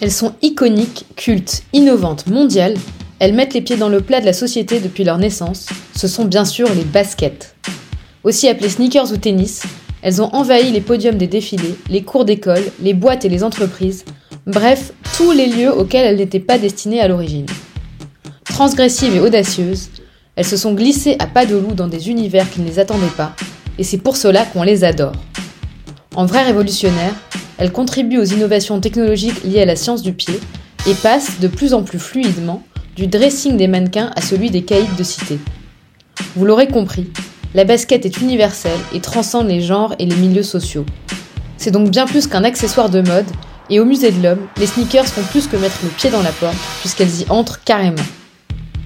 Elles sont iconiques, cultes, innovantes, mondiales. Elles mettent les pieds dans le plat de la société depuis leur naissance. Ce sont bien sûr les baskets. Aussi appelées sneakers ou tennis, elles ont envahi les podiums des défilés, les cours d'école, les boîtes et les entreprises, bref, tous les lieux auxquels elles n'étaient pas destinées à l'origine. Transgressives et audacieuses, elles se sont glissées à pas de loup dans des univers qui ne les attendaient pas, et c'est pour cela qu'on les adore. En vrai révolutionnaire, elles contribuent aux innovations technologiques liées à la science du pied et passent de plus en plus fluidement du dressing des mannequins à celui des caïds de cité. Vous l'aurez compris, la basket est universelle et transcende les genres et les milieux sociaux. C'est donc bien plus qu'un accessoire de mode, et au musée de l'homme, les sneakers font plus que mettre le pied dans la porte, puisqu'elles y entrent carrément.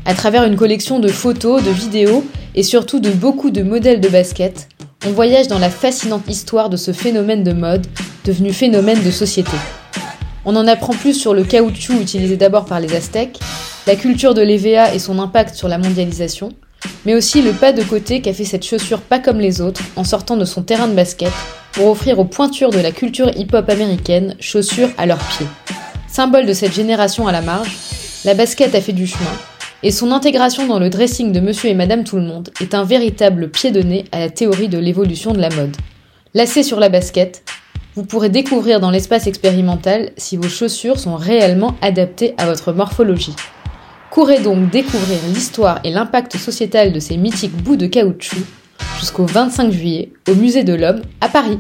À travers une collection de photos, de vidéos et surtout de beaucoup de modèles de basket, on voyage dans la fascinante histoire de ce phénomène de mode devenu phénomène de société. On en apprend plus sur le caoutchouc utilisé d'abord par les Aztèques, la culture de l'EVA et son impact sur la mondialisation, mais aussi le pas de côté qu'a fait cette chaussure pas comme les autres en sortant de son terrain de basket pour offrir aux pointures de la culture hip-hop américaine chaussures à leurs pieds. Symbole de cette génération à la marge, la basket a fait du chemin, et son intégration dans le dressing de monsieur et madame tout le monde est un véritable pied de nez à la théorie de l'évolution de la mode. Lacé sur la basket, vous pourrez découvrir dans l'espace expérimental si vos chaussures sont réellement adaptées à votre morphologie. Courez donc découvrir l'histoire et l'impact sociétal de ces mythiques bouts de caoutchouc jusqu'au 25 juillet au Musée de l'Homme à Paris.